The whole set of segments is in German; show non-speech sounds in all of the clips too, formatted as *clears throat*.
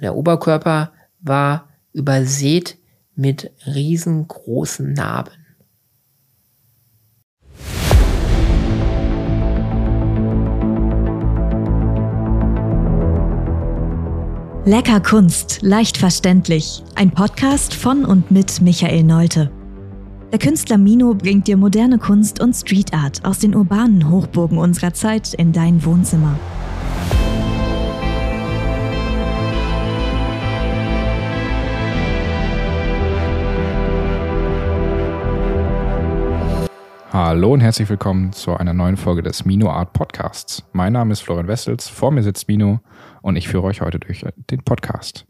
Der Oberkörper war übersät mit riesengroßen Narben. Lecker Kunst, leicht verständlich. Ein Podcast von und mit Michael Neute. Der Künstler Mino bringt dir moderne Kunst und Street Art aus den urbanen Hochburgen unserer Zeit in dein Wohnzimmer. Hallo und herzlich willkommen zu einer neuen Folge des Mino Art Podcasts. Mein Name ist Florian Wessels, vor mir sitzt Mino und ich führe euch heute durch den Podcast.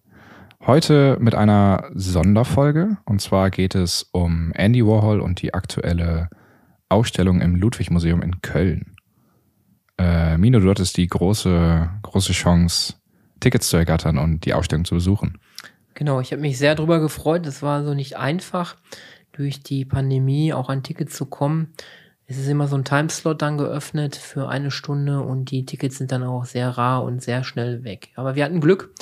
Heute mit einer Sonderfolge und zwar geht es um Andy Warhol und die aktuelle Ausstellung im Ludwig Museum in Köln. Äh, Mino, du hattest die große, große Chance, Tickets zu ergattern und die Ausstellung zu besuchen. Genau, ich habe mich sehr darüber gefreut. Es war so nicht einfach, durch die Pandemie auch an Tickets zu kommen. Es ist immer so ein Timeslot dann geöffnet für eine Stunde und die Tickets sind dann auch sehr rar und sehr schnell weg. Aber wir hatten Glück.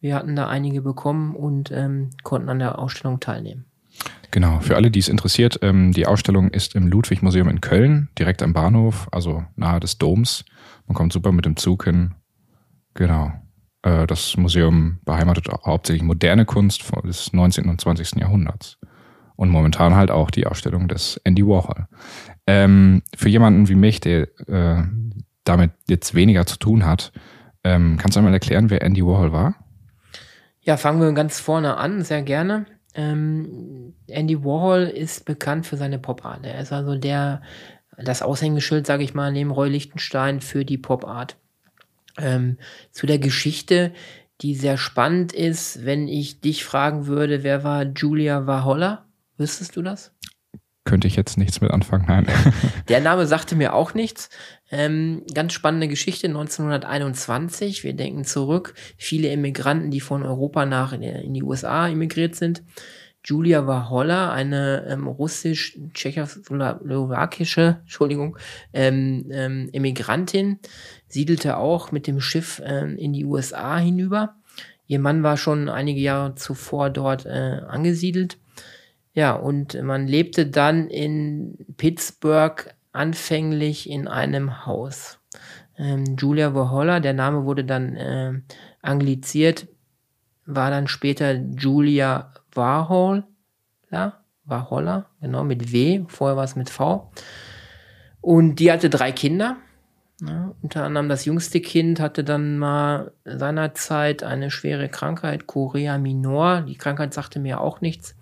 Wir hatten da einige bekommen und ähm, konnten an der Ausstellung teilnehmen. Genau, für alle, die es interessiert, ähm, die Ausstellung ist im Ludwig-Museum in Köln, direkt am Bahnhof, also nahe des Doms. Man kommt super mit dem Zug hin. Genau. Äh, das Museum beheimatet hauptsächlich moderne Kunst des 19. und 20. Jahrhunderts. Und momentan halt auch die Ausstellung des Andy Warhol. Ähm, für jemanden wie mich, der äh, damit jetzt weniger zu tun hat, ähm, kannst du einmal erklären, wer Andy Warhol war? Ja, fangen wir ganz vorne an, sehr gerne. Ähm, Andy Warhol ist bekannt für seine Pop-Art. Er ist also der, das Aushängeschild, sage ich mal, neben Roy Lichtenstein für die Pop-Art. Ähm, zu der Geschichte, die sehr spannend ist, wenn ich dich fragen würde, wer war Julia Warholler? Wüsstest du das? könnte ich jetzt nichts mit anfangen, nein. *laughs* Der Name sagte mir auch nichts. Ähm, ganz spannende Geschichte 1921. Wir denken zurück. Viele Immigranten, die von Europa nach in die USA immigriert sind. Julia Waholla, eine ähm, russisch-tschechoslowakische, Entschuldigung, ähm, ähm, Immigrantin, siedelte auch mit dem Schiff ähm, in die USA hinüber. Ihr Mann war schon einige Jahre zuvor dort äh, angesiedelt ja, und man lebte dann in Pittsburgh anfänglich in einem Haus. Ähm, Julia Warhola, der Name wurde dann äh, angliziert, war dann später Julia Warhol, ja, Warhola, genau, mit W, vorher war es mit V. Und die hatte drei Kinder. Ja, unter anderem das jüngste Kind hatte dann mal seinerzeit eine schwere Krankheit, Chorea minor. Die Krankheit sagte mir auch nichts.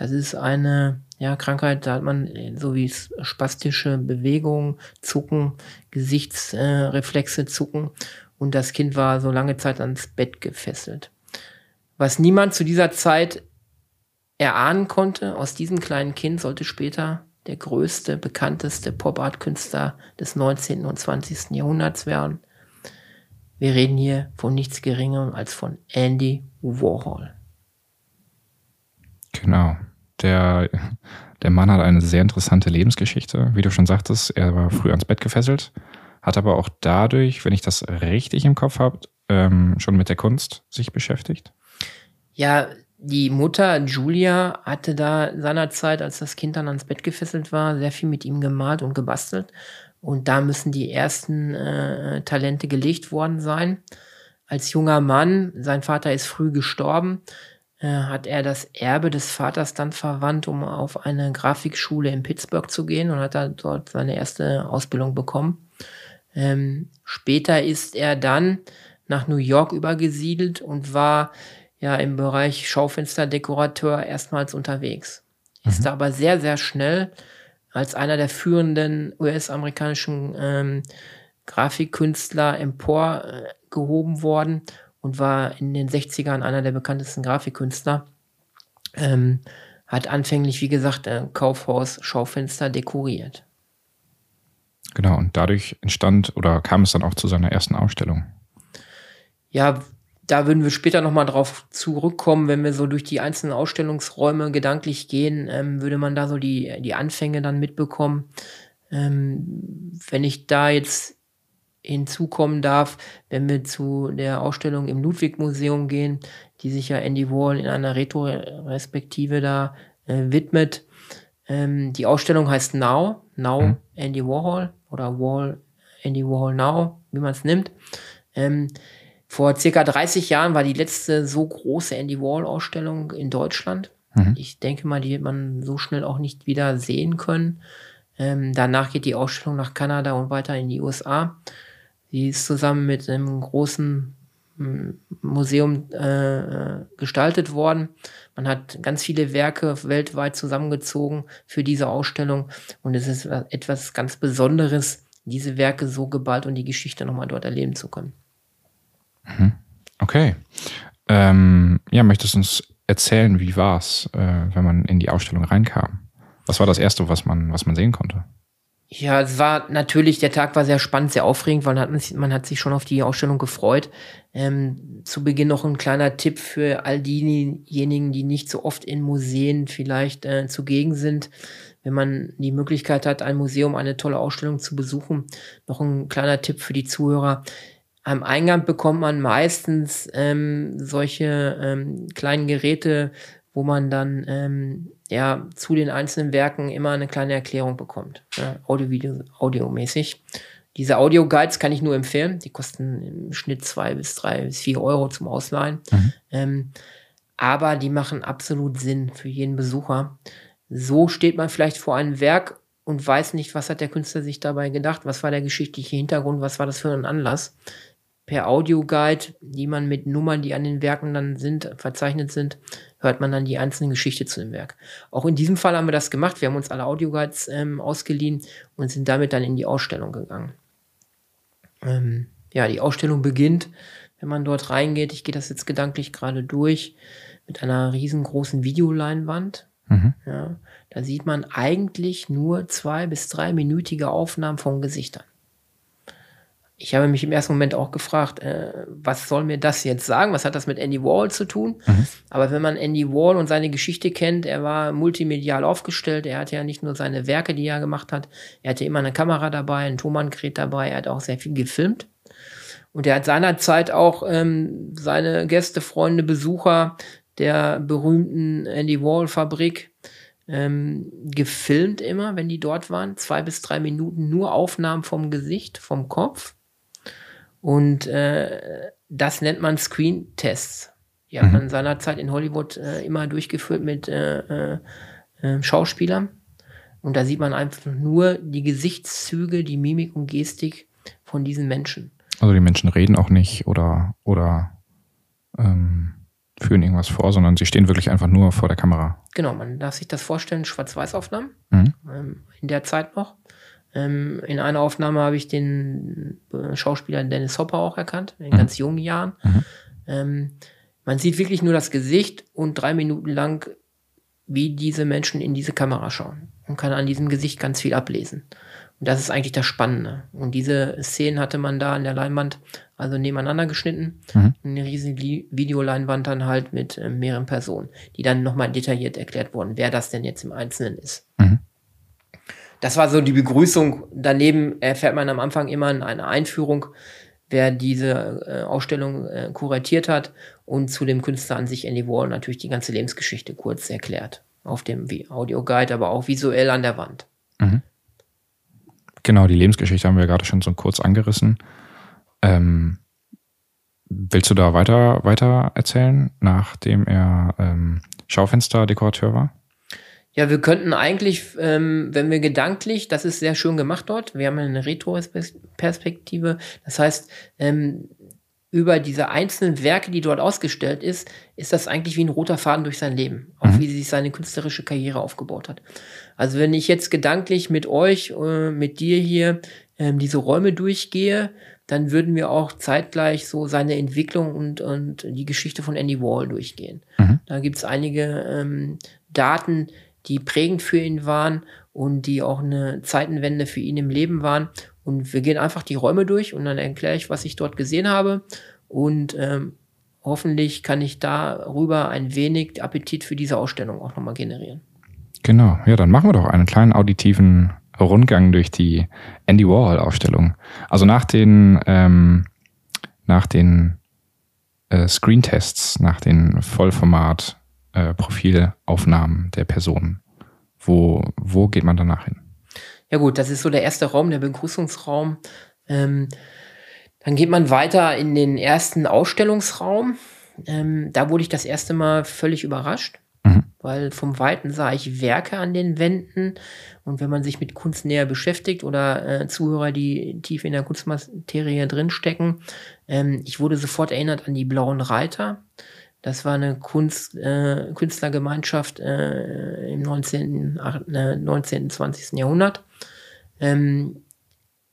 Das ist eine ja, Krankheit, da hat man so wie spastische Bewegungen, Zucken, Gesichtsreflexe äh, zucken und das Kind war so lange Zeit ans Bett gefesselt. Was niemand zu dieser Zeit erahnen konnte, aus diesem kleinen Kind sollte später der größte, bekannteste Pop-Art-Künstler des 19. und 20. Jahrhunderts werden. Wir reden hier von nichts Geringerem als von Andy Warhol. Genau. Der, der Mann hat eine sehr interessante Lebensgeschichte. Wie du schon sagtest, er war früh ans Bett gefesselt, hat aber auch dadurch, wenn ich das richtig im Kopf habe, ähm, schon mit der Kunst sich beschäftigt. Ja, die Mutter Julia hatte da seinerzeit, als das Kind dann ans Bett gefesselt war, sehr viel mit ihm gemalt und gebastelt. Und da müssen die ersten äh, Talente gelegt worden sein. Als junger Mann, sein Vater ist früh gestorben, hat er das Erbe des Vaters dann verwandt, um auf eine Grafikschule in Pittsburgh zu gehen und hat da dort seine erste Ausbildung bekommen. Ähm, später ist er dann nach New York übergesiedelt und war ja im Bereich Schaufensterdekorateur erstmals unterwegs. Mhm. Ist da aber sehr, sehr schnell als einer der führenden US-amerikanischen ähm, Grafikkünstler emporgehoben äh, worden und war in den 60ern einer der bekanntesten Grafikkünstler. Ähm, hat anfänglich, wie gesagt, ein Kaufhaus Schaufenster dekoriert. Genau, und dadurch entstand oder kam es dann auch zu seiner ersten Ausstellung. Ja, da würden wir später nochmal drauf zurückkommen, wenn wir so durch die einzelnen Ausstellungsräume gedanklich gehen, ähm, würde man da so die, die Anfänge dann mitbekommen. Ähm, wenn ich da jetzt hinzukommen darf, wenn wir zu der Ausstellung im Ludwig-Museum gehen, die sich ja Andy Wall in einer Retro-Respektive da äh, widmet. Ähm, die Ausstellung heißt Now, Now mhm. Andy Warhol oder Wall Andy Warhol Now, wie man es nimmt. Ähm, vor circa 30 Jahren war die letzte so große Andy Warhol-Ausstellung in Deutschland. Mhm. Ich denke mal, die wird man so schnell auch nicht wieder sehen können. Ähm, danach geht die Ausstellung nach Kanada und weiter in die USA. Sie ist zusammen mit einem großen hm, Museum äh, gestaltet worden. Man hat ganz viele Werke weltweit zusammengezogen für diese Ausstellung und es ist etwas ganz Besonderes, diese Werke so geballt und die Geschichte nochmal dort erleben zu können. Mhm. Okay. Ähm, ja, möchtest du uns erzählen, wie war es, äh, wenn man in die Ausstellung reinkam? Was war das Erste, was man, was man sehen konnte? Ja, es war natürlich, der Tag war sehr spannend, sehr aufregend, weil man hat, man hat sich schon auf die Ausstellung gefreut. Ähm, zu Beginn noch ein kleiner Tipp für all diejenigen, die nicht so oft in Museen vielleicht äh, zugegen sind. Wenn man die Möglichkeit hat, ein Museum, eine tolle Ausstellung zu besuchen, noch ein kleiner Tipp für die Zuhörer. Am Eingang bekommt man meistens ähm, solche ähm, kleinen Geräte, wo man dann ähm, ja zu den einzelnen Werken immer eine kleine Erklärung bekommt, ja, Audio-Video, audiomäßig. Diese Audio-Guides kann ich nur empfehlen. Die kosten im Schnitt zwei bis drei bis vier Euro zum Ausleihen. Mhm. Ähm, aber die machen absolut Sinn für jeden Besucher. So steht man vielleicht vor einem Werk und weiß nicht, was hat der Künstler sich dabei gedacht, was war der geschichtliche Hintergrund, was war das für ein Anlass per Audioguide, die man mit Nummern, die an den Werken dann sind, verzeichnet sind, hört man dann die einzelnen Geschichte zu dem Werk. Auch in diesem Fall haben wir das gemacht. Wir haben uns alle Audioguides ähm, ausgeliehen und sind damit dann in die Ausstellung gegangen. Ähm, ja, die Ausstellung beginnt, wenn man dort reingeht. Ich gehe das jetzt gedanklich gerade durch mit einer riesengroßen Videoleinwand. Mhm. Ja, da sieht man eigentlich nur zwei bis drei minütige Aufnahmen von Gesichtern ich habe mich im ersten Moment auch gefragt, äh, was soll mir das jetzt sagen? Was hat das mit Andy Wall zu tun? Mhm. Aber wenn man Andy Wall und seine Geschichte kennt, er war multimedial aufgestellt. Er hatte ja nicht nur seine Werke, die er gemacht hat. Er hatte immer eine Kamera dabei, ein Thomann-Gerät dabei. Er hat auch sehr viel gefilmt. Und er hat seinerzeit auch ähm, seine Gäste, Freunde, Besucher der berühmten Andy Wall Fabrik ähm, gefilmt immer, wenn die dort waren. Zwei bis drei Minuten nur Aufnahmen vom Gesicht, vom Kopf. Und äh, das nennt man Screen-Tests. Die hat mhm. man seinerzeit in Hollywood äh, immer durchgeführt mit äh, äh, äh, Schauspielern. Und da sieht man einfach nur die Gesichtszüge, die Mimik und Gestik von diesen Menschen. Also die Menschen reden auch nicht oder, oder ähm, führen irgendwas vor, sondern sie stehen wirklich einfach nur vor der Kamera. Genau, man darf sich das vorstellen, Schwarz-Weiß-Aufnahmen mhm. ähm, in der Zeit noch. Ähm, in einer Aufnahme habe ich den äh, Schauspieler Dennis Hopper auch erkannt, in mhm. ganz jungen Jahren. Mhm. Ähm, man sieht wirklich nur das Gesicht und drei Minuten lang, wie diese Menschen in diese Kamera schauen und kann an diesem Gesicht ganz viel ablesen. Und das ist eigentlich das Spannende. Und diese Szenen hatte man da an der Leinwand also nebeneinander geschnitten. Mhm. Eine riesige Videoleinwand dann halt mit äh, mehreren Personen, die dann nochmal detailliert erklärt wurden, wer das denn jetzt im Einzelnen ist. Mhm. Das war so die Begrüßung. Daneben erfährt man am Anfang immer eine Einführung, wer diese äh, Ausstellung äh, kuratiert hat und zu dem Künstler an sich Andy Wall natürlich die ganze Lebensgeschichte kurz erklärt. Auf dem Audioguide, aber auch visuell an der Wand. Mhm. Genau, die Lebensgeschichte haben wir gerade schon so kurz angerissen. Ähm, willst du da weiter, weiter erzählen, nachdem er ähm, Schaufensterdekorateur war? Ja, wir könnten eigentlich, ähm, wenn wir gedanklich, das ist sehr schön gemacht dort, wir haben eine Retro-Perspektive, das heißt, ähm, über diese einzelnen Werke, die dort ausgestellt ist, ist das eigentlich wie ein roter Faden durch sein Leben, auch mhm. wie sich seine künstlerische Karriere aufgebaut hat. Also wenn ich jetzt gedanklich mit euch, äh, mit dir hier ähm, diese Räume durchgehe, dann würden wir auch zeitgleich so seine Entwicklung und, und die Geschichte von Andy Wall durchgehen. Mhm. Da gibt's einige ähm, Daten, die prägend für ihn waren und die auch eine Zeitenwende für ihn im Leben waren. Und wir gehen einfach die Räume durch und dann erkläre ich, was ich dort gesehen habe. Und ähm, hoffentlich kann ich darüber ein wenig Appetit für diese Ausstellung auch nochmal generieren. Genau, ja, dann machen wir doch einen kleinen auditiven Rundgang durch die Andy Warhol-Ausstellung. Also nach den, ähm, nach den äh, Screentests, nach den Vollformat-Profilaufnahmen äh, der Personen, wo, wo geht man danach hin? Ja gut, das ist so der erste Raum, der Begrüßungsraum. Ähm, dann geht man weiter in den ersten Ausstellungsraum. Ähm, da wurde ich das erste Mal völlig überrascht, mhm. weil vom Weiten sah ich Werke an den Wänden. Und wenn man sich mit Kunst näher beschäftigt oder äh, Zuhörer, die tief in der Kunstmaterie drinstecken, ähm, ich wurde sofort erinnert an die Blauen Reiter. Das war eine Kunst, äh, Künstlergemeinschaft äh, im 19., äh, 19., 20. Jahrhundert. Ähm,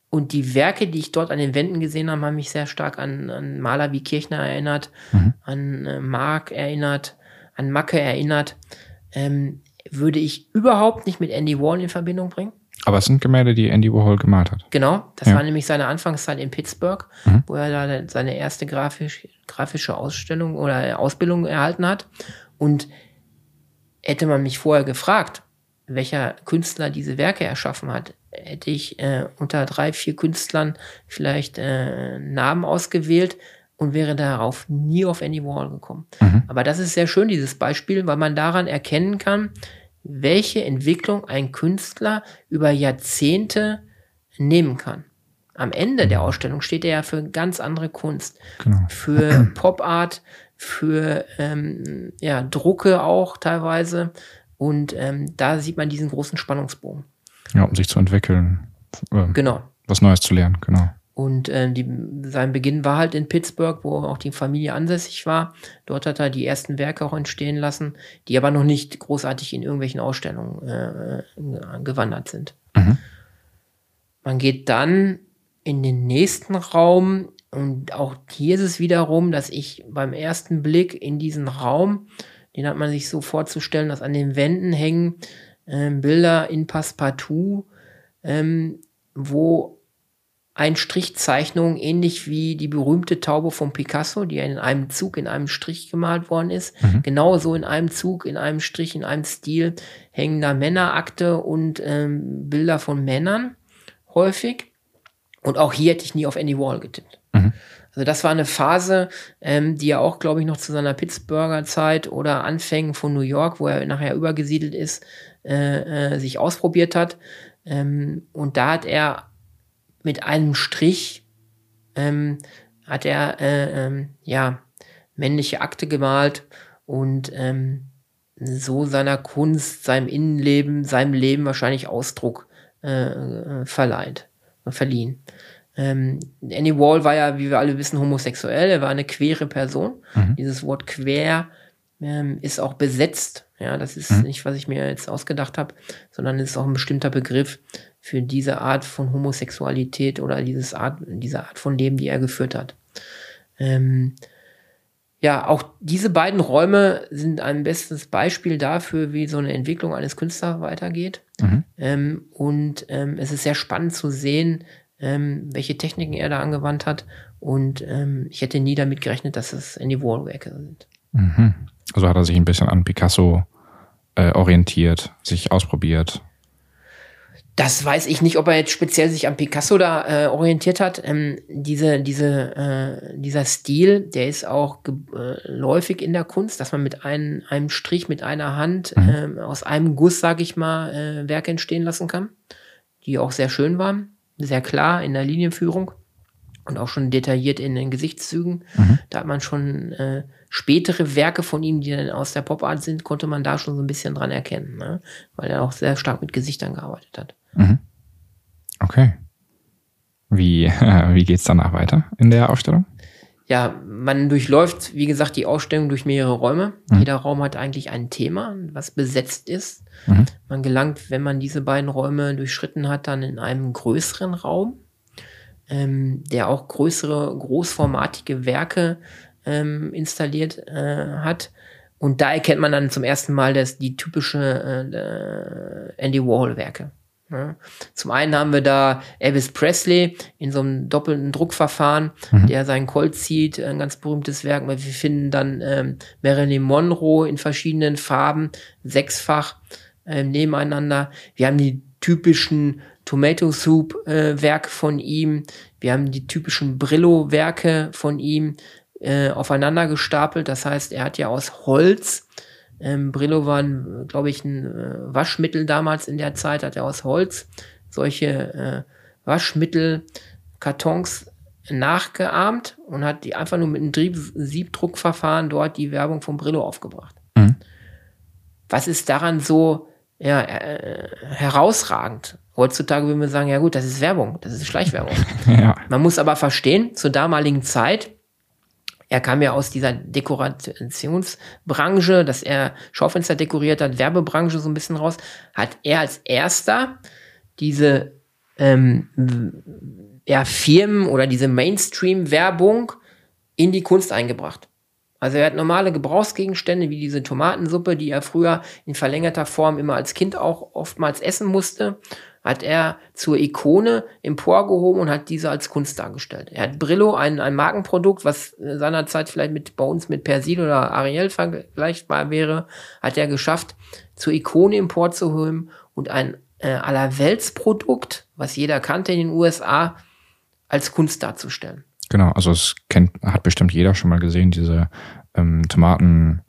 und die Werke, die ich dort an den Wänden gesehen habe, haben mich sehr stark an, an Maler wie Kirchner erinnert, mhm. an äh, Mark erinnert, an Macke erinnert. Ähm, würde ich überhaupt nicht mit Andy Warhol in Verbindung bringen. Aber es sind Gemälde, die Andy Warhol gemalt hat. Genau, das ja. war nämlich seine Anfangszeit in Pittsburgh, mhm. wo er da seine erste grafisch, grafische Ausstellung oder Ausbildung erhalten hat. Und hätte man mich vorher gefragt, welcher Künstler diese Werke erschaffen hat, hätte ich äh, unter drei, vier Künstlern vielleicht äh, Namen ausgewählt und wäre darauf nie auf Andy Warhol gekommen. Mhm. Aber das ist sehr schön, dieses Beispiel, weil man daran erkennen kann, welche Entwicklung ein Künstler über Jahrzehnte nehmen kann. Am Ende der mhm. Ausstellung steht er ja für ganz andere Kunst, genau. für *clears throat* Pop Art, für ähm, ja, Drucke auch teilweise. Und ähm, da sieht man diesen großen Spannungsbogen. Ja, um sich zu entwickeln. Äh, genau. Was Neues zu lernen, genau. Und äh, die, sein Beginn war halt in Pittsburgh, wo auch die Familie ansässig war. Dort hat er die ersten Werke auch entstehen lassen, die aber noch nicht großartig in irgendwelchen Ausstellungen äh, gewandert sind. Mhm. Man geht dann in den nächsten Raum und auch hier ist es wiederum, dass ich beim ersten Blick in diesen Raum, den hat man sich so vorzustellen, dass an den Wänden hängen äh, Bilder in Passepartout, ähm, wo ein Strichzeichnung, ähnlich wie die berühmte Taube von Picasso, die in einem Zug, in einem Strich gemalt worden ist. Mhm. Genauso in einem Zug, in einem Strich, in einem Stil hängen da Männerakte und ähm, Bilder von Männern häufig. Und auch hier hätte ich nie auf Andy Wall getippt. Mhm. Also das war eine Phase, ähm, die er auch, glaube ich, noch zu seiner Pittsburgher Zeit oder Anfängen von New York, wo er nachher übergesiedelt ist, äh, äh, sich ausprobiert hat. Ähm, und da hat er mit einem Strich ähm, hat er äh, ähm, ja männliche Akte gemalt und ähm, so seiner Kunst, seinem Innenleben, seinem Leben wahrscheinlich Ausdruck äh, äh, verleiht, verliehen. Ähm, Andy Wall war ja, wie wir alle wissen, homosexuell. Er war eine queere Person. Mhm. Dieses Wort quer ähm, ist auch besetzt. Ja, das ist mhm. nicht, was ich mir jetzt ausgedacht habe, sondern es ist auch ein bestimmter Begriff, für diese Art von Homosexualität oder dieses Art, diese Art von Leben, die er geführt hat. Ähm, ja, auch diese beiden Räume sind ein bestes Beispiel dafür, wie so eine Entwicklung eines Künstlers weitergeht. Mhm. Ähm, und ähm, es ist sehr spannend zu sehen, ähm, welche Techniken er da angewandt hat. Und ähm, ich hätte nie damit gerechnet, dass es Andy Warhol-Werke sind. Mhm. Also hat er sich ein bisschen an Picasso äh, orientiert, sich ausprobiert. Das weiß ich nicht, ob er jetzt speziell sich an Picasso da äh, orientiert hat. Ähm, diese, diese, äh, dieser Stil, der ist auch geläufig äh, in der Kunst, dass man mit einem, einem Strich, mit einer Hand, mhm. ähm, aus einem Guss, sag ich mal, äh, Werke entstehen lassen kann, die auch sehr schön waren, sehr klar in der Linienführung und auch schon detailliert in den Gesichtszügen. Mhm. Da hat man schon äh, spätere Werke von ihm, die dann aus der Pop-Art sind, konnte man da schon so ein bisschen dran erkennen, ne? weil er auch sehr stark mit Gesichtern gearbeitet hat. Mhm. Okay. Wie, *laughs* wie geht's danach weiter in der Ausstellung? Ja, man durchläuft, wie gesagt, die Ausstellung durch mehrere Räume. Mhm. Jeder Raum hat eigentlich ein Thema, was besetzt ist. Mhm. Man gelangt, wenn man diese beiden Räume durchschritten hat, dann in einen größeren Raum, ähm, der auch größere, großformatige Werke ähm, installiert äh, hat. Und da erkennt man dann zum ersten Mal das, die typische äh, Andy Warhol-Werke. Ja. Zum einen haben wir da Elvis Presley in so einem doppelten Druckverfahren, mhm. der seinen Colt zieht, ein ganz berühmtes Werk. Wir finden dann ähm, Marilyn Monroe in verschiedenen Farben, sechsfach äh, nebeneinander. Wir haben die typischen Tomato Soup äh, Werk von ihm. Wir haben die typischen Brillo Werke von ihm äh, aufeinander gestapelt. Das heißt, er hat ja aus Holz ähm, Brillo war, glaube ich, ein äh, Waschmittel damals in der Zeit, hat er aus Holz solche äh, Waschmittelkartons nachgeahmt und hat die einfach nur mit einem Siebdruckverfahren dort die Werbung von Brillo aufgebracht. Mhm. Was ist daran so ja, äh, herausragend? Heutzutage würden wir sagen, ja gut, das ist Werbung, das ist Schleichwerbung. *laughs* ja. Man muss aber verstehen, zur damaligen Zeit, er kam ja aus dieser Dekorationsbranche, dass er Schaufenster dekoriert hat, Werbebranche so ein bisschen raus, hat er als erster diese ähm, ja, Firmen oder diese Mainstream-Werbung in die Kunst eingebracht. Also er hat normale Gebrauchsgegenstände wie diese Tomatensuppe, die er früher in verlängerter Form immer als Kind auch oftmals essen musste, hat er zur Ikone emporgehoben und hat diese als Kunst dargestellt. Er hat Brillo, ein, ein Markenprodukt, was seinerzeit vielleicht mit, bei uns mit Persil oder Ariel vergleichbar wäre, hat er geschafft, zur Ikone emporzuheben und ein äh, Allerweltsprodukt, was jeder kannte in den USA, als Kunst darzustellen. Genau, also es kennt, hat bestimmt jeder schon mal gesehen, diese ähm, Tomatensuppe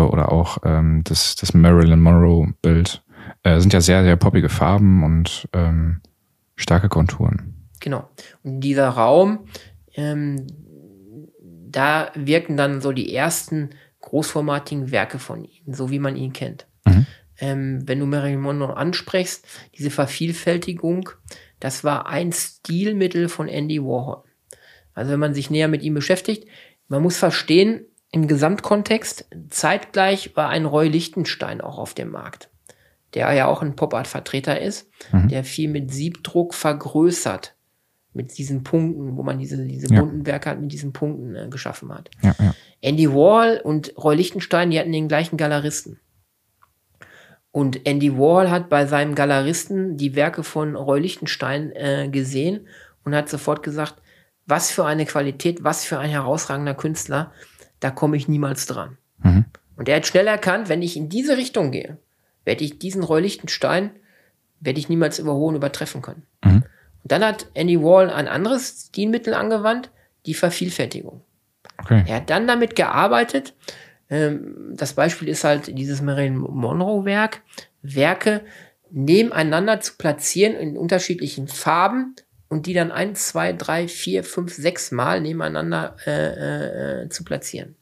äh, oder auch ähm, das, das Marilyn Monroe-Bild. Äh, sind ja sehr, sehr poppige Farben und ähm, starke Konturen. Genau. Und dieser Raum, ähm, da wirken dann so die ersten großformatigen Werke von ihm, so wie man ihn kennt. Mhm. Ähm, wenn du Marilyn Monroe ansprichst, diese Vervielfältigung, das war ein Stilmittel von Andy Warhol. Also wenn man sich näher mit ihm beschäftigt, man muss verstehen, im Gesamtkontext, zeitgleich war ein Roy Lichtenstein auch auf dem Markt, der ja auch ein Pop-Art-Vertreter ist, mhm. der viel mit Siebdruck vergrößert, mit diesen Punkten, wo man diese, diese ja. bunten Werke hat, mit diesen Punkten äh, geschaffen hat. Ja, ja. Andy Wall und Roy Lichtenstein, die hatten den gleichen Galeristen. Und Andy Wall hat bei seinem Galeristen die Werke von Roy Lichtenstein äh, gesehen und hat sofort gesagt, was für eine Qualität, was für ein herausragender Künstler, da komme ich niemals dran. Mhm. Und er hat schnell erkannt, wenn ich in diese Richtung gehe, werde ich diesen Roy Lichtenstein, werde ich niemals überholen, übertreffen können. Mhm. Und dann hat Andy Wall ein anderes Stilmittel angewandt, die Vervielfältigung. Okay. Er hat dann damit gearbeitet, ähm, das Beispiel ist halt dieses Marilyn Monroe Werk, Werke nebeneinander zu platzieren in unterschiedlichen Farben und die dann ein, zwei, drei, vier, fünf, sechs Mal nebeneinander äh, äh, zu platzieren.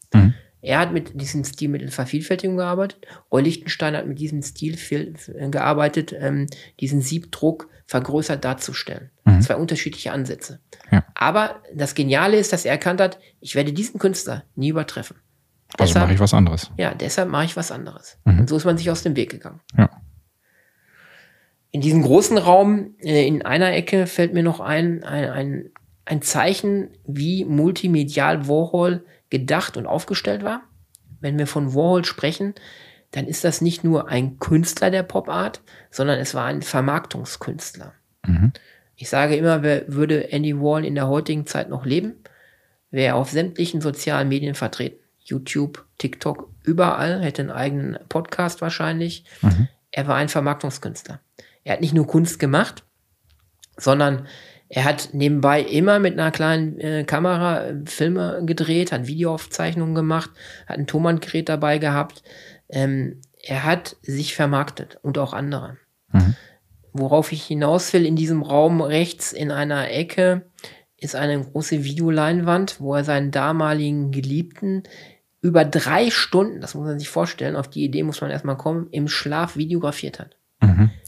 Er hat mit diesem Stilmittel Vervielfältigung gearbeitet. Roy Lichtenstein hat mit diesem Stil viel, äh, gearbeitet, ähm, diesen Siebdruck vergrößert darzustellen. Mhm. Zwei unterschiedliche Ansätze. Ja. Aber das Geniale ist, dass er erkannt hat, ich werde diesen Künstler nie übertreffen. Also mache ich was anderes. Ja, deshalb mache ich was anderes. Mhm. Und so ist man sich aus dem Weg gegangen. Ja. In diesem großen Raum, äh, in einer Ecke fällt mir noch ein, ein, ein, ein Zeichen, wie multimedial Warhol gedacht und aufgestellt war. Wenn wir von Warhol sprechen, dann ist das nicht nur ein Künstler der Pop Art, sondern es war ein Vermarktungskünstler. Mhm. Ich sage immer, wer würde Andy Warhol in der heutigen Zeit noch leben, wäre er auf sämtlichen sozialen Medien vertreten. YouTube, TikTok, überall, hätte einen eigenen Podcast wahrscheinlich. Mhm. Er war ein Vermarktungskünstler. Er hat nicht nur Kunst gemacht, sondern er hat nebenbei immer mit einer kleinen äh, Kamera äh, Filme gedreht, hat Videoaufzeichnungen gemacht, hat ein Thomann-Gerät dabei gehabt. Ähm, er hat sich vermarktet und auch andere. Mhm. Worauf ich hinaus will, in diesem Raum rechts in einer Ecke ist eine große Videoleinwand, wo er seinen damaligen Geliebten über drei Stunden, das muss man sich vorstellen, auf die Idee muss man erstmal kommen, im Schlaf videografiert hat.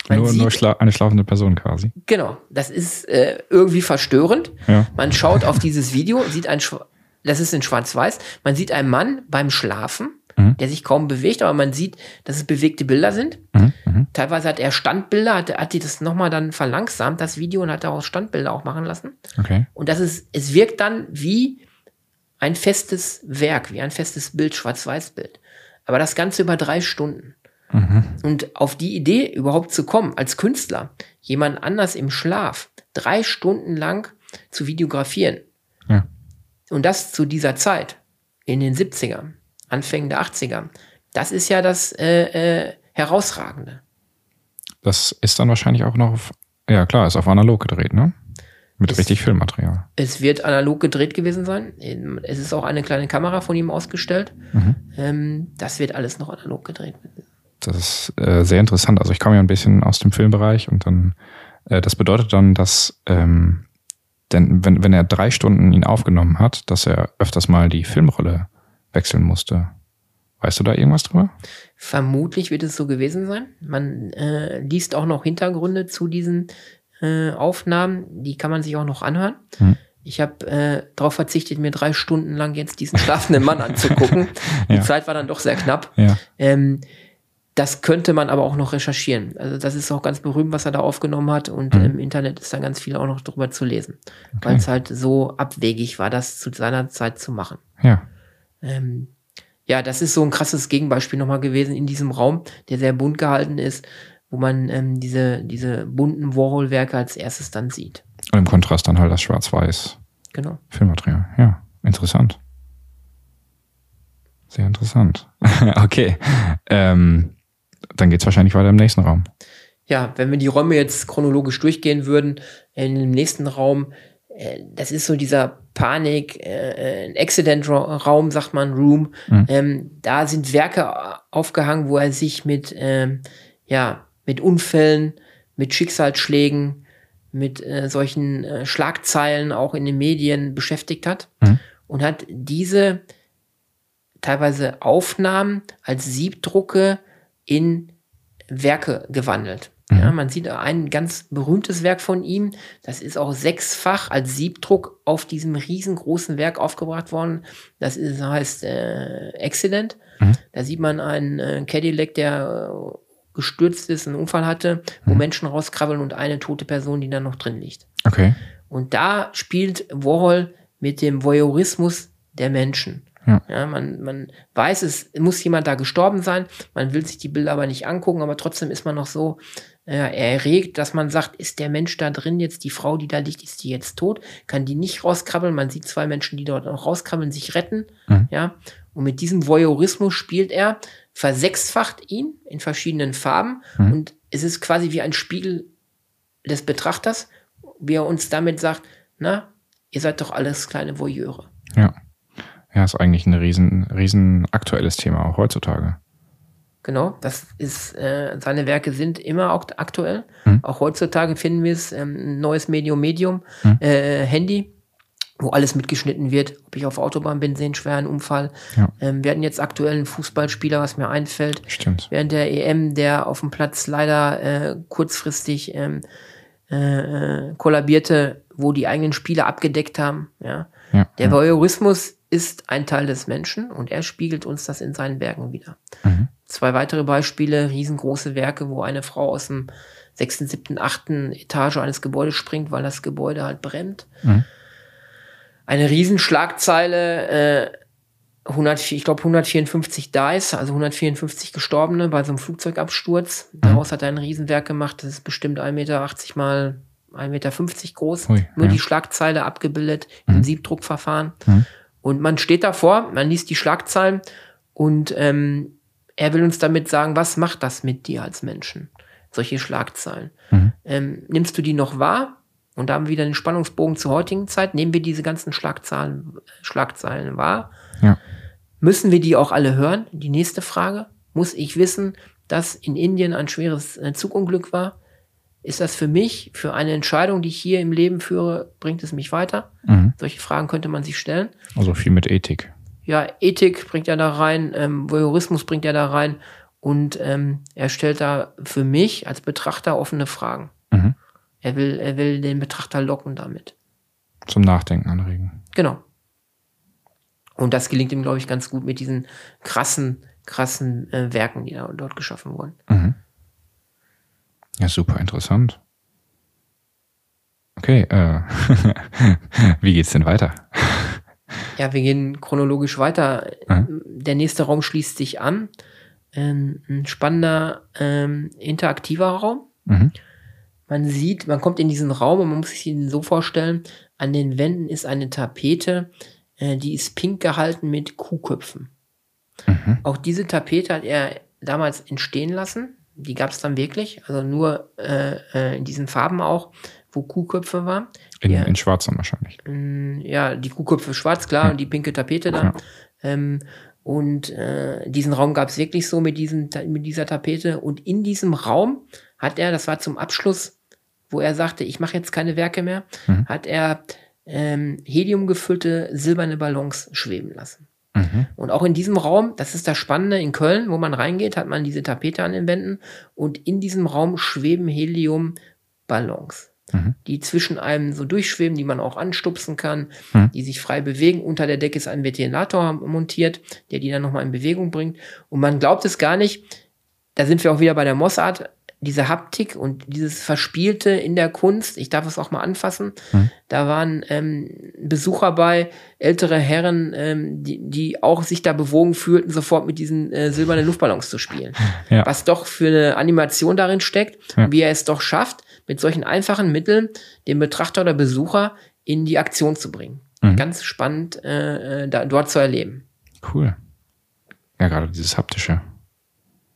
Mhm. Nur, sieht, nur schla eine schlafende Person quasi. Genau, das ist äh, irgendwie verstörend. Ja. Man schaut auf dieses Video, sieht ein, das ist in Schwarz-Weiß, man sieht einen Mann beim Schlafen, mhm. der sich kaum bewegt, aber man sieht, dass es bewegte Bilder sind. Mhm. mhm. Teilweise hat er Standbilder, hat, hat die das nochmal dann verlangsamt, das Video, und hat daraus Standbilder auch machen lassen. Okay. Und das ist, es wirkt dann wie ein festes Werk, wie ein festes Bild, Schwarz-Weiß-Bild. Aber das Ganze über drei Stunden. Mhm. Und auf die Idee überhaupt zu kommen, als Künstler, jemand anders im Schlaf drei Stunden lang zu videografieren. Ja. Und das zu dieser Zeit, in den 70ern, Anfängen der 80er. Das ist ja das äh, äh, Herausragende. Das ist dann wahrscheinlich auch noch auf Ja, klar, ist auf analog gedreht, ne? Mit Es- richtig Filmmaterial. Es wird analog gedreht gewesen sein. Es ist auch eine kleine Kamera von ihm ausgestellt. Mhm. Ähm, das wird alles noch analog gedreht. Das ist äh, sehr interessant. Also ich komme ja ein bisschen aus dem Filmbereich und dann, äh, das bedeutet dann, dass, ähm, denn wenn, wenn er drei Stunden ihn aufgenommen hat, dass er öfters mal die Filmrolle wechseln musste. Weißt du da irgendwas drüber? Vermutlich wird es so gewesen sein. Man äh, liest auch noch Hintergründe zu diesen äh, Aufnahmen. Die kann man sich auch noch anhören. Hm. Ich habe äh, darauf verzichtet, mir drei Stunden lang jetzt diesen schlafenden Mann anzugucken. *laughs* Die Ja. Zeit war dann doch sehr knapp. Ja. Ähm, das könnte man aber auch noch recherchieren. Also das ist auch ganz berühmt, was er da aufgenommen hat. Und Mhm. im Internet ist dann ganz viel auch noch drüber zu lesen. Weil es halt so abwegig war, das zu seiner Zeit zu machen. Ja. Ähm, ja, das ist so ein krasses Gegenbeispiel nochmal gewesen in diesem Raum, der sehr bunt gehalten ist, wo man ähm, diese, diese bunten Warhol-Werke als erstes dann sieht. Und im Kontrast dann halt das Schwarz-Weiß Genau. Filmmaterial. Ja, interessant. Sehr interessant. *laughs* okay. Ähm, dann geht's wahrscheinlich weiter im nächsten Raum. Ja, wenn wir die Räume jetzt chronologisch durchgehen würden, in dem nächsten Raum, äh, das ist so dieser Panik, äh, äh, Accident-Raum, sagt man, Room. Mhm. Ähm, da sind Werke aufgehangen, wo er sich mit, ähm, ja, mit Unfällen, mit Schicksalsschlägen, mit äh, solchen äh, Schlagzeilen auch in den Medien beschäftigt hat Mhm. und hat diese teilweise Aufnahmen als Siebdrucke in Werke gewandelt. Mhm. Ja, man sieht ein ganz berühmtes Werk von ihm. Das ist auch sechsfach als Siebdruck auf diesem riesengroßen Werk aufgebracht worden. Das ist, heißt äh, Accident. Mhm. Da sieht man einen äh, Cadillac, der äh, gestürzt ist, einen Unfall hatte, wo Mhm. Menschen rauskrabbeln und eine tote Person, die dann noch drin liegt. Okay. Und da spielt Warhol mit dem Voyeurismus der Menschen. Ja. Ja, man, man weiß, es muss jemand da gestorben sein. Man will sich die Bilder aber nicht angucken, aber trotzdem ist man noch so äh, erregt, dass man sagt, ist der Mensch da drin jetzt, die Frau, die da liegt, ist die jetzt tot? Kann die nicht rauskrabbeln? Man sieht zwei Menschen, die dort noch rauskrabbeln, sich retten. Mhm. Ja. Und mit diesem Voyeurismus spielt er, versechsfacht ihn in verschiedenen Farben Mhm. und es ist quasi wie ein Spiegel des Betrachters, wie er uns damit sagt, na, ihr seid doch alles kleine Voyeure. Ja. Ja, ist eigentlich ein riesen, riesen aktuelles Thema auch heutzutage. Genau, das ist, äh, seine Werke sind immer auch aktuell. Mhm. Auch heutzutage finden wir es, ähm, ein neues Medium, Medium, Mhm. äh, Handy, wo alles mitgeschnitten wird. Ob ich auf Autobahn bin, sehe einen schweren Unfall. Ja. Ähm, wir hatten jetzt aktuell einen Fußballspieler, was mir einfällt, Stimmt. während der EM, der auf dem Platz leider äh, kurzfristig ähm, äh, äh, kollabierte, wo die eigenen Spieler abgedeckt haben. Ja. Ja. Der ja. Voyeurismus ist ein Teil des Menschen und er spiegelt uns das in seinen Werken wieder. Mhm. Zwei weitere Beispiele, riesengroße Werke, wo eine Frau aus dem sechsten, siebten, achten Etage eines Gebäudes springt, weil das Gebäude halt brennt. Mhm. Eine Riesenschlagzeile, äh, 100, ich glaube 154 Dies, also 154 Gestorbene bei so einem Flugzeugabsturz. Daraus hat er ein Riesenwerk gemacht, das ist bestimmt 1,80 Meter mal 1,50 Meter groß. Ui, Nur ja. die Schlagzeile abgebildet im Siebdruckverfahren. Mhm. Und man steht davor, man liest die Schlagzeilen und ähm, er will uns damit sagen, was macht das mit dir als Menschen? Solche Schlagzeilen. Mhm. Ähm, nimmst du die noch wahr? Und da haben wir wieder den Spannungsbogen zur heutigen Zeit. Nehmen wir diese ganzen Schlagzeilen, Schlagzeilen wahr? Ja. Müssen wir die auch alle hören? Die nächste Frage. Muss ich wissen, dass in Indien ein schweres äh, Zugunglück war? Ist das für mich, für eine Entscheidung, die ich hier im Leben führe, bringt es mich weiter? Mhm. Solche Fragen könnte man sich stellen. Also viel mit Ethik. Ja, Ethik bringt er da rein, ähm, Voyeurismus bringt er da rein und ähm, er stellt da für mich als Betrachter offene Fragen. Mhm. Er will, er will den Betrachter locken damit. Zum Nachdenken anregen. Genau. Und das gelingt ihm, glaube ich, ganz gut mit diesen krassen, krassen äh, Werken, die da dort geschaffen wurden. Mhm. Ja, super interessant. Okay, äh, *laughs* wie geht's denn weiter? Ja, wir gehen chronologisch weiter. Mhm. Der nächste Raum schließt sich an. Ähm, ein spannender, ähm, interaktiver Raum. Mhm. Man sieht, man kommt in diesen Raum und man muss sich ihn so vorstellen, an den Wänden ist eine Tapete, äh, die ist pink gehalten mit Kuhköpfen. Mhm. Auch diese Tapete hat er damals entstehen lassen. Die gab es dann wirklich, also nur äh, äh, in diesen Farben auch, wo Kuhköpfe war. In, Ja. in Schwarz dann wahrscheinlich. Mm, Ja, die Kuhköpfe schwarz, klar, Ja. und die pinke Tapete da. Ja. Ähm, und äh, diesen Raum gab es wirklich so mit, diesen, mit dieser Tapete. Und in diesem Raum hat er, das war zum Abschluss, wo er sagte, ich mache jetzt keine Werke mehr, Mhm. hat er ähm, heliumgefüllte silberne Ballons schweben lassen. Mhm. Und auch in diesem Raum, das ist das Spannende, in Köln, wo man reingeht, hat man diese Tapete an den Wänden und in diesem Raum schweben Heliumballons, Mhm. die zwischen einem so durchschweben, die man auch anstupsen kann, Mhm. die sich frei bewegen. Unter der Decke ist ein Ventilator montiert, der die dann nochmal in Bewegung bringt. Und man glaubt es gar nicht, da sind wir auch wieder bei der Mossart, diese Haptik und dieses Verspielte in der Kunst, ich darf es auch mal anfassen, Mhm. da waren ähm, Besucher bei, ältere Herren, ähm, die, die auch sich da bewogen fühlten, sofort mit diesen äh, silbernen Luftballons zu spielen. *laughs* Ja. Was doch für eine Animation darin steckt, Ja. wie er es doch schafft, mit solchen einfachen Mitteln den Betrachter oder Besucher in die Aktion zu bringen. Mhm. Ganz spannend, äh, äh, da, dort zu erleben. Cool. Ja, gerade dieses haptische.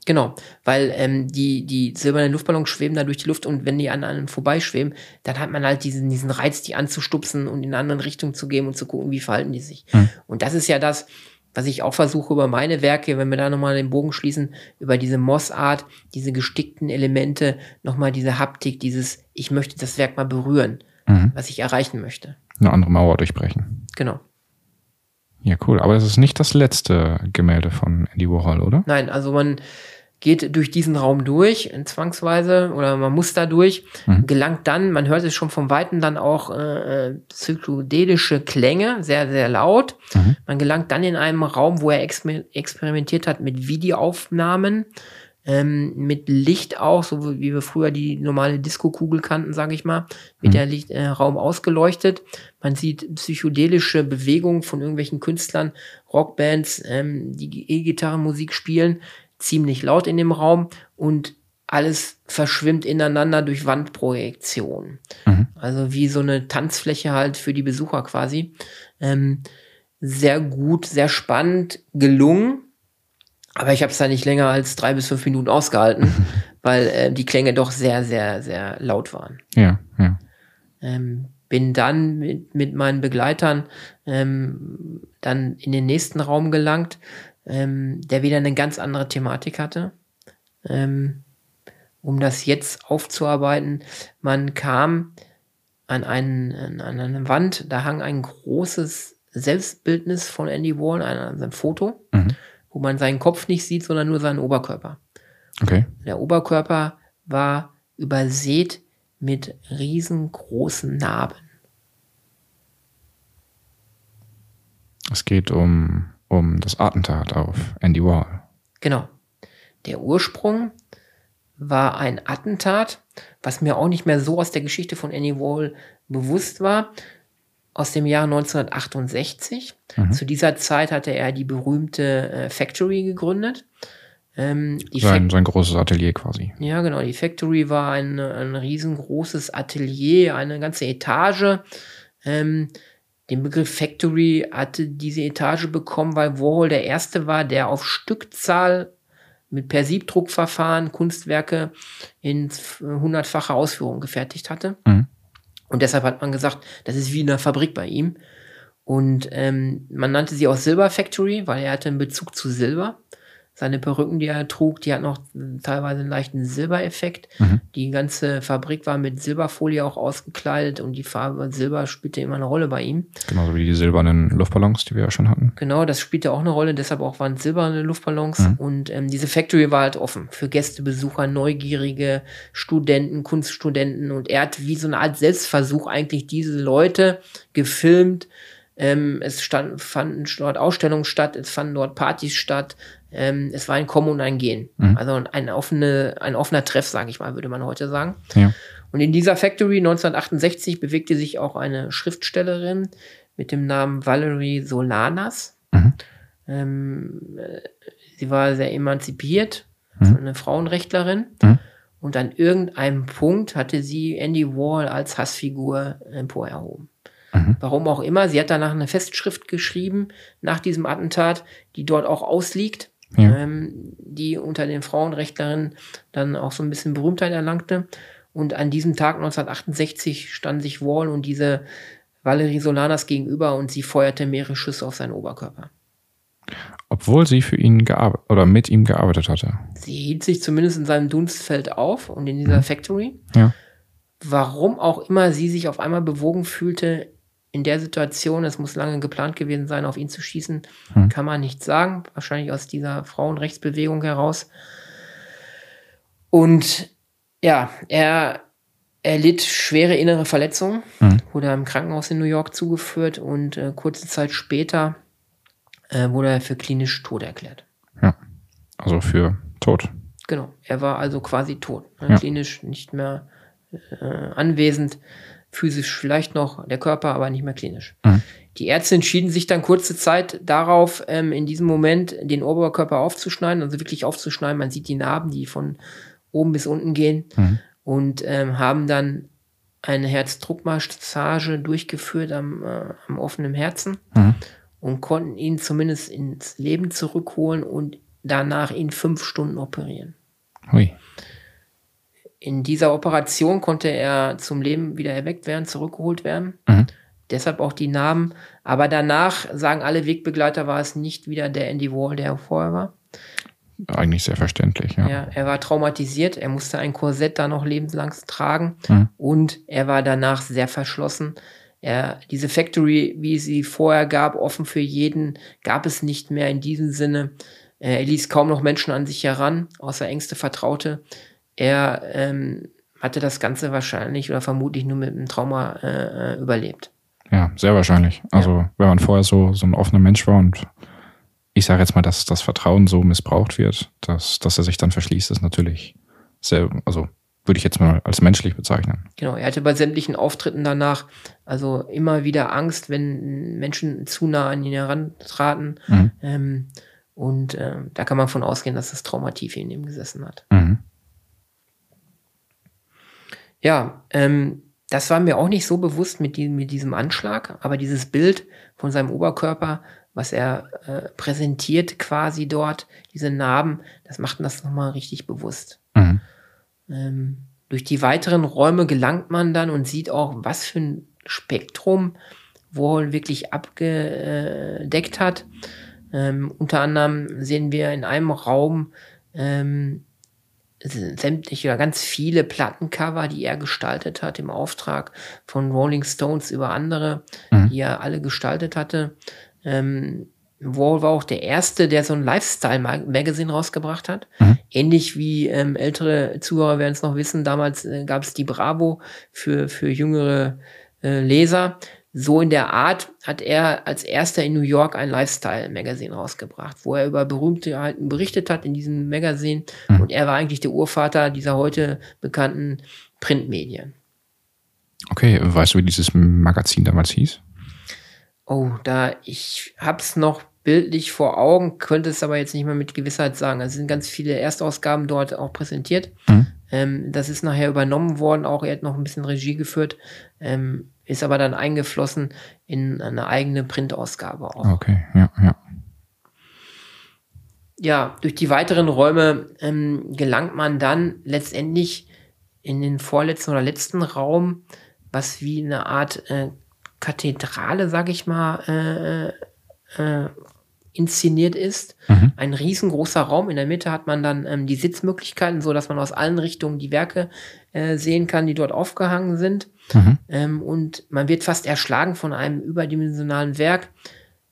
Genau, weil ähm, die, die silbernen Luftballons schweben da durch die Luft und wenn die an einem vorbeischweben, dann hat man halt diesen, diesen Reiz, die anzustupsen und in eine andere Richtung zu gehen und zu gucken, wie verhalten die sich. Mhm. Und das ist ja das, was ich auch versuche über meine Werke, wenn wir da nochmal den Bogen schließen, über diese Mossart, diese gestickten Elemente, nochmal diese Haptik, dieses, ich möchte das Werk mal berühren, Mhm. was ich erreichen möchte. Eine andere Mauer durchbrechen. Genau. Ja, cool. Aber das ist nicht das letzte Gemälde von Andy Warhol, oder? Nein, also man geht durch diesen Raum durch, zwangsweise, oder man muss da durch, Mhm. gelangt dann, man hört es schon vom Weiten dann auch äh, äh, psychedelische Klänge, sehr, sehr laut. Mhm. Man gelangt dann in einem Raum, wo er exper experimentiert hat mit Videoaufnahmen, ähm, mit Licht auch, so wie wir früher die normale Disco-Kugel kannten, sage ich mal, wird Mhm. der Licht, äh, Raum ausgeleuchtet. Man sieht psychedelische Bewegungen von irgendwelchen Künstlern, Rockbands, ähm, die E-Gitarrenmusik spielen, ziemlich laut in dem Raum und alles verschwimmt ineinander durch Wandprojektion. Mhm. Also wie so eine Tanzfläche halt für die Besucher quasi. Ähm, sehr gut, sehr spannend gelungen. Aber ich habe es da nicht länger als drei bis fünf Minuten ausgehalten, *laughs* weil äh, die Klänge doch sehr, sehr, sehr laut waren. Ja, ja. Ähm, bin dann mit, mit meinen Begleitern ähm, dann in den nächsten Raum gelangt, ähm, der wieder eine ganz andere Thematik hatte. Ähm, um das jetzt aufzuarbeiten, man kam an, einen, an eine Wand, da hang ein großes Selbstbildnis von Andy Warhol, ein, sein Foto, Mhm. wo man seinen Kopf nicht sieht, sondern nur seinen Oberkörper. Okay. Der Oberkörper war übersät mit riesengroßen Narben. Es geht um, um das Attentat auf Andy Warhol. Genau. Der Ursprung war ein Attentat, was mir auch nicht mehr so aus der Geschichte von Annie Wall bewusst war, aus dem Jahr 1968. Mhm. Zu dieser Zeit hatte er die berühmte äh, Factory gegründet. Ähm, Sein, sein großes Atelier quasi. Ja, genau. Die Factory war ein, ein riesengroßes Atelier, eine ganze Etage. Ähm, den Begriff Factory hatte diese Etage bekommen, weil Warhol der Erste war, der auf Stückzahl mit per Siebdruckverfahren Kunstwerke in hundertfacher Ausführung gefertigt hatte. Mhm. Und deshalb hat man gesagt, das ist wie in einer Fabrik bei ihm. Und ähm, man nannte sie auch Silver Factory, weil er hatte einen Bezug zu Silber. Seine Perücken, die er trug, die hatten auch teilweise einen leichten Silbereffekt. Mhm. Die ganze Fabrik war mit Silberfolie auch ausgekleidet und die Farbe Silber spielte immer eine Rolle bei ihm. Genauso wie die silbernen Luftballons, die wir ja schon hatten. Genau, das spielte auch eine Rolle, deshalb auch waren es silberne Luftballons. Mhm. Und ähm, diese Factory war halt offen für Gäste, Besucher, Neugierige, Studenten, Kunststudenten. Und er hat wie so eine Art Selbstversuch eigentlich diese Leute gefilmt. Ähm, es stand, fanden dort Ausstellungen statt, es fanden dort Partys statt. Ähm, es war ein Kommen und ein Gehen. Mhm. Also ein, offene, ein offener Treff, sage ich mal, würde man heute sagen. Ja. Und in dieser Factory 1968 bewegte sich auch eine Schriftstellerin mit dem Namen Valerie Solanas. Mhm. Ähm, äh, sie war sehr emanzipiert, also eine Frauenrechtlerin. Mhm. Und an irgendeinem Punkt hatte sie Andy Warhol als Hassfigur emporerhoben. Mhm. Warum auch immer. Sie hat danach eine Festschrift geschrieben nach diesem Attentat, die dort auch ausliegt. Ja. Ähm, die unter den Frauenrechtlerinnen dann auch so ein bisschen Berühmtheit erlangte. Und an diesem Tag 1968 stand sich Wall und diese Valerie Solanas gegenüber und sie feuerte mehrere Schüsse auf seinen Oberkörper. Obwohl sie für ihn gearbeitet oder mit ihm gearbeitet hatte. Sie hielt sich zumindest in seinem Dunstfeld auf und in dieser mhm. Factory. Ja. Warum auch immer sie sich auf einmal bewogen fühlte, in der Situation, es muss lange geplant gewesen sein, auf ihn zu schießen, mhm. kann man nicht sagen. Wahrscheinlich aus dieser Frauenrechtsbewegung heraus. Und ja, er erlitt schwere innere Verletzungen, mhm. wurde im Krankenhaus in New York zugeführt und äh, kurze Zeit später äh, wurde er für klinisch tot erklärt. Ja, also für tot. Genau, er war also quasi tot. Ne? Ja. Klinisch nicht mehr äh, anwesend, physisch vielleicht noch der Körper, aber nicht mehr klinisch. Mhm. Die Ärzte entschieden sich dann kurze Zeit darauf, ähm, in diesem Moment den Oberkörper aufzuschneiden, also wirklich aufzuschneiden. Man sieht die Narben, die von oben bis unten gehen mhm. und ähm, haben dann eine Herzdruckmassage durchgeführt am, äh, am offenen Herzen mhm. und konnten ihn zumindest ins Leben zurückholen und danach ihn fünf Stunden operieren. Hui. In dieser Operation konnte er zum Leben wieder erweckt werden, zurückgeholt werden. Mhm. Deshalb auch die Namen. Aber danach sagen alle Wegbegleiter, war es nicht wieder der Andy Wall, der vorher war. Eigentlich sehr verständlich, ja. ja. Er war traumatisiert, er musste ein Korsett da noch lebenslang tragen mhm. und er war danach sehr verschlossen. Er, diese Factory, wie sie vorher gab, offen für jeden, gab es nicht mehr in diesem Sinne. Er ließ kaum noch Menschen an sich heran, außer engste Vertraute. Er ähm, hatte das Ganze wahrscheinlich oder vermutlich nur mit einem Trauma äh, äh überlebt. Ja, sehr wahrscheinlich. Also ja. wenn man vorher so, so ein offener Mensch war und ich sage jetzt mal, dass das Vertrauen so missbraucht wird, dass, dass er sich dann verschließt, ist natürlich sehr, also würde ich jetzt mal als menschlich bezeichnen. Genau, er hatte bei sämtlichen Auftritten danach also immer wieder Angst, wenn Menschen zu nah an ihn herantraten. Mhm. Ähm, und äh, da kann man von ausgehen, dass das traumativ in ihm gesessen hat. Mhm. Ja, ähm, das war mir auch nicht so bewusst mit diesem, mit diesem Anschlag, aber dieses Bild von seinem Oberkörper was er äh, präsentiert quasi dort, diese Narben, das macht das nochmal richtig bewusst. Mhm. Ähm, durch die weiteren Räume gelangt man dann und sieht auch, was für ein Spektrum wohl wirklich abgedeckt hat. Ähm, unter anderem sehen wir in einem Raum ähm, sämtliche oder ganz viele Plattencover, die er gestaltet hat im Auftrag von Rolling Stones über andere, mhm. die er alle gestaltet hatte. Ähm, Wall war auch der erste, der so ein Lifestyle-Magazine rausgebracht hat. Mhm. Ähnlich wie ähm, ältere Zuhörer werden es noch wissen, damals äh, gab es die Bravo für, für jüngere äh, Leser. So in der Art hat er als erster in New York ein Lifestyle-Magazin rausgebracht, wo er über Berühmtheiten berichtet hat in diesem Magazin. Mhm. Und er war eigentlich der Urvater dieser heute bekannten Printmedien. Okay, weißt du, wie dieses Magazin damals hieß? Oh, da ich hab's noch bildlich vor Augen, könnte es aber jetzt nicht mehr mit Gewissheit sagen. Also sind ganz viele Erstausgaben dort auch präsentiert. Mhm. Ähm, das ist nachher übernommen worden, auch er hat noch ein bisschen Regie geführt, ähm, ist aber dann eingeflossen in eine eigene Printausgabe auch. Okay, ja, ja. Ja, durch die weiteren Räume ähm, gelangt man dann letztendlich in den vorletzten oder letzten Raum, was wie eine Art äh, Kathedrale, sag ich mal, äh, äh, inszeniert ist. Mhm. Ein riesengroßer Raum. In der Mitte hat man dann ähm, die Sitzmöglichkeiten, so dass man aus allen Richtungen die Werke äh, sehen kann, die dort aufgehangen sind. Mhm. Ähm, und man wird fast erschlagen von einem überdimensionalen Werk,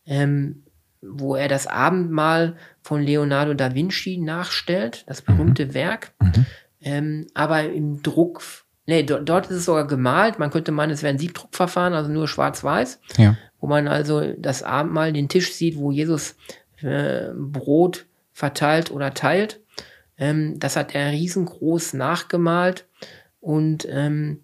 ähm, wo er das Abendmahl von Leonardo da Vinci nachstellt, das berühmte mhm. Werk. Mhm. Ähm, aber im Druck Nee, dort, dort ist es sogar gemalt. Man könnte meinen, es wäre ein Siebdruckverfahren, also nur schwarz-weiß. Ja. Wo man also das Abendmahl, den Tisch sieht, wo Jesus äh, Brot verteilt oder teilt. Ähm, das hat er riesengroß nachgemalt und ähm,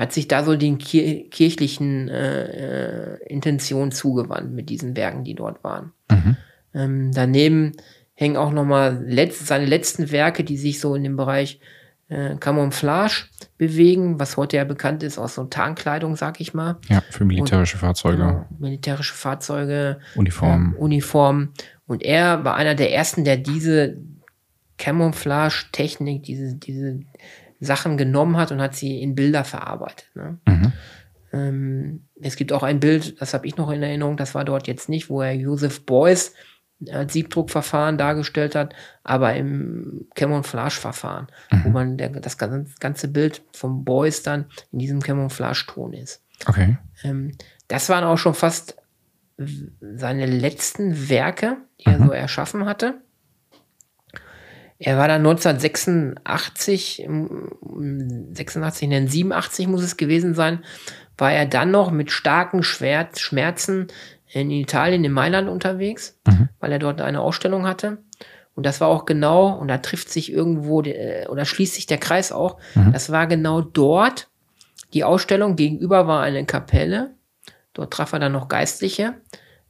hat sich da so den kir kirchlichen äh, äh, Intentionen zugewandt mit diesen Werken, die dort waren. Mhm. Ähm, daneben hängen auch nochmal letzt, seine letzten Werke, die sich so in dem Bereich äh, Camouflage bewegen, was heute ja bekannt ist aus so Tarnkleidung, sag ich mal. Ja, für militärische und, Fahrzeuge. Genau, militärische Fahrzeuge. Uniformen. Äh, Uniformen. Und er war einer der ersten, der diese Camouflage-Technik, diese, diese Sachen genommen hat und hat sie in Bilder verarbeitet. Ne? Mhm. Ähm, es gibt auch ein Bild, das habe ich noch in Erinnerung, das war dort jetzt nicht, wo er Joseph Beuys als Siebdruckverfahren dargestellt hat, aber im Camouflage-Verfahren, Mhm. wo man der, das ganze, Bild vom Beuys dann in diesem Camouflage-Ton ist. Okay. Ähm, das waren auch schon fast seine letzten Werke, die er Mhm. so erschaffen hatte. Er war dann 1986, im- im 86, nein, 87 muss es gewesen sein, war er dann noch mit starken Schmerz, Schmerzen in Italien, in Mailand unterwegs, Mhm. weil er dort eine Ausstellung hatte. Und das war auch genau, und da trifft sich irgendwo, der, oder schließt sich der Kreis auch, Mhm. das war genau dort, die Ausstellung gegenüber war eine Kapelle. Dort traf er dann noch Geistliche,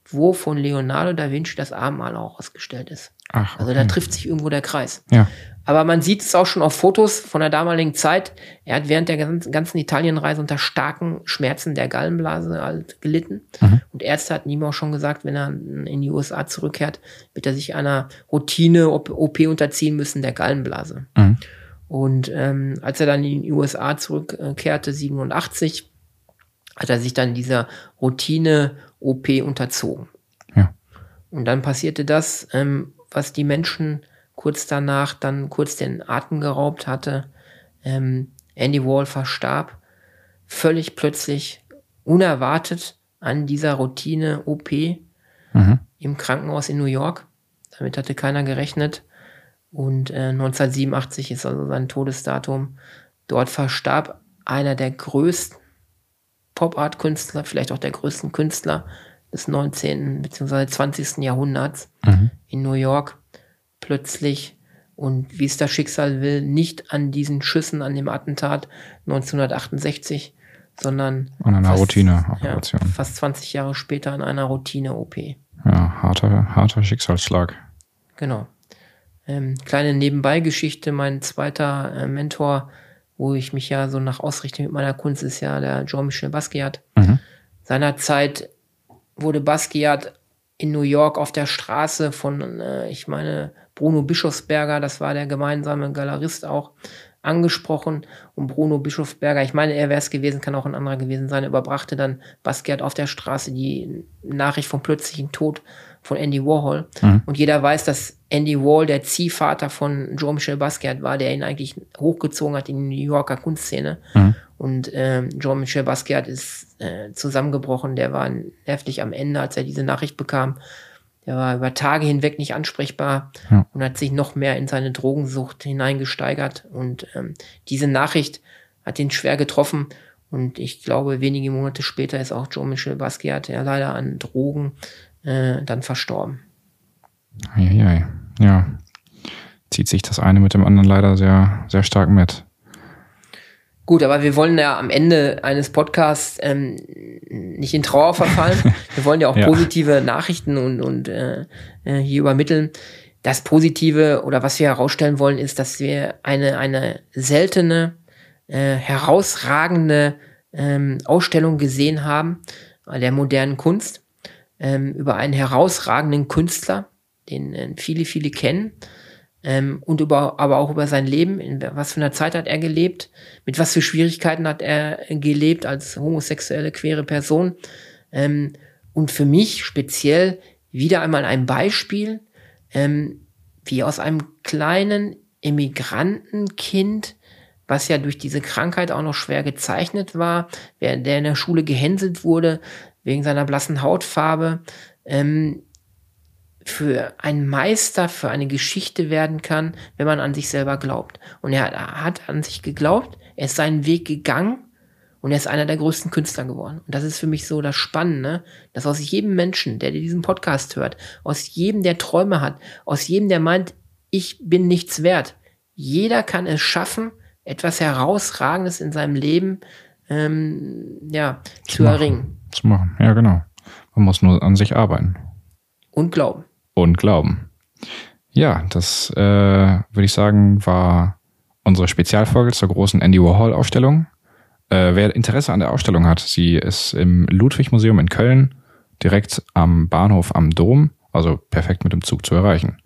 wo von Leonardo da Vinci das Abendmahl auch ausgestellt ist. Ach, Also okay. da trifft sich irgendwo der Kreis. Ja. Aber man sieht es auch schon auf Fotos von der damaligen Zeit. Er hat während der ganzen ganzen Italienreise unter starken Schmerzen der Gallenblase halt gelitten. Mhm. Und Ärzte hatten ihm auch schon gesagt, wenn er in die USA zurückkehrt, wird er sich einer Routine-OP unterziehen müssen, der Gallenblase. Mhm. Und ähm, als er dann in die USA zurückkehrte, 87, hat er sich dann dieser Routine-OP unterzogen. Ja. Und dann passierte das, ähm, was die Menschen kurz danach dann kurz den Atem geraubt hatte. Ähm, Andy Wall verstarb völlig plötzlich, unerwartet an dieser Routine-OP Mhm. im Krankenhaus in New York. Damit hatte keiner gerechnet. Und äh, 1987 ist also sein Todesdatum. Dort verstarb einer der größten Pop-Art-Künstler, vielleicht auch der größten Künstler des 19. bzw. 20. Jahrhunderts Mhm. in New York plötzlich und wie es das Schicksal will, nicht an diesen Schüssen, an dem Attentat 1968, sondern An einer fast- ja, Routine-Operation. fast 20 Jahre später an einer Routine-OP. Ja, harter, harter Schicksalsschlag. Genau. Ähm, kleine Nebenbeigeschichte, mein zweiter äh, Mentor, wo ich mich ja so nach ausrichte mit meiner Kunst, ist ja der Jean-Michel Basquiat. Mhm. Seinerzeit wurde Basquiat in New York auf der Straße von, äh, ich meine, Bruno Bischofsberger, das war der gemeinsame Galerist auch, angesprochen. Und Bruno Bischofsberger, ich meine, er wäre es gewesen, kann auch ein anderer gewesen sein, überbrachte dann Basquiat auf der Straße die Nachricht vom plötzlichen Tod von Andy Warhol. Mhm. Und jeder weiß, dass Andy Warhol der Ziehvater von Jean-Michel Basquiat war, der ihn eigentlich hochgezogen hat in die New Yorker Kunstszene. Mhm. Und ähm, Jean-Michel Basquiat ist äh, zusammengebrochen. Der war heftig am Ende, als er diese Nachricht bekam. Der war über Tage hinweg nicht ansprechbar Ja. und hat sich noch mehr in seine Drogensucht hineingesteigert. Und ähm, diese Nachricht hat ihn schwer getroffen. Und ich glaube, wenige Monate später ist auch Jean-Michel Basquiat ja leider an Drogen äh, dann verstorben. Eieiei. Ja. Zieht sich das eine mit dem anderen leider sehr, sehr stark mit. Gut, aber wir wollen ja am Ende eines Podcasts ähm, nicht in Trauer verfallen. *laughs* wir wollen ja auch Ja. positive Nachrichten und, und äh, äh, hier übermitteln. Das Positive oder was wir herausstellen wollen, ist, dass wir eine, eine seltene, äh, herausragende ähm, Ausstellung gesehen haben äh, der modernen Kunst ähm, über einen herausragenden Künstler, den äh, viele, viele kennen ähm, und über, aber auch über sein Leben, in was für einer Zeit hat er gelebt, mit was für Schwierigkeiten hat er gelebt als homosexuelle, queere Person. Ähm, und für mich speziell wieder einmal ein Beispiel, ähm, wie aus einem kleinen Immigrantenkind, was ja durch diese Krankheit auch noch schwer gezeichnet war, der in der Schule gehänselt wurde wegen seiner blassen Hautfarbe, ähm, für einen Meister, für eine Geschichte werden kann, wenn man an sich selber glaubt. Und er hat, er hat an sich geglaubt, er ist seinen Weg gegangen und er ist einer der größten Künstler geworden. Und das ist für mich so das Spannende, dass aus jedem Menschen, der diesen Podcast hört, aus jedem, der Träume hat, aus jedem, der meint, ich bin nichts wert, jeder kann es schaffen, etwas Herausragendes in seinem Leben ähm, ja, zu machen. erringen Zu machen. Ja, genau. Man muss nur an sich arbeiten. und glauben. Und glauben. Ja, das äh, würde ich sagen, war unsere Spezialfolge zur großen Andy Warhol-Ausstellung. Äh, wer Interesse an der Ausstellung hat, sie ist im Ludwig-Museum in Köln, direkt am Bahnhof am Dom, also perfekt mit dem Zug zu erreichen.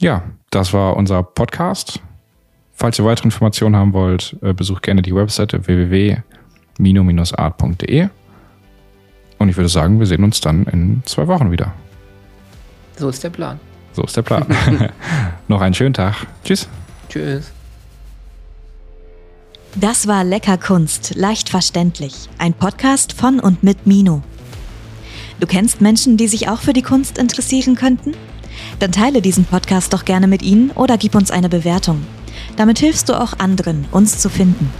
Ja, das war unser Podcast. Falls ihr weitere Informationen haben wollt, äh, besucht gerne die Webseite www.mino-art.de. Und ich würde sagen, wir sehen uns dann in zwei Wochen wieder. So ist der Plan. So ist der Plan. *laughs* Noch einen schönen Tag. Tschüss. Tschüss. Das war Lecker Kunst, leicht verständlich. Ein Podcast von und mit Mino. Du kennst Menschen, die sich auch für die Kunst interessieren könnten? Dann teile diesen Podcast doch gerne mit ihnen oder gib uns eine Bewertung. Damit hilfst du auch anderen, uns zu finden.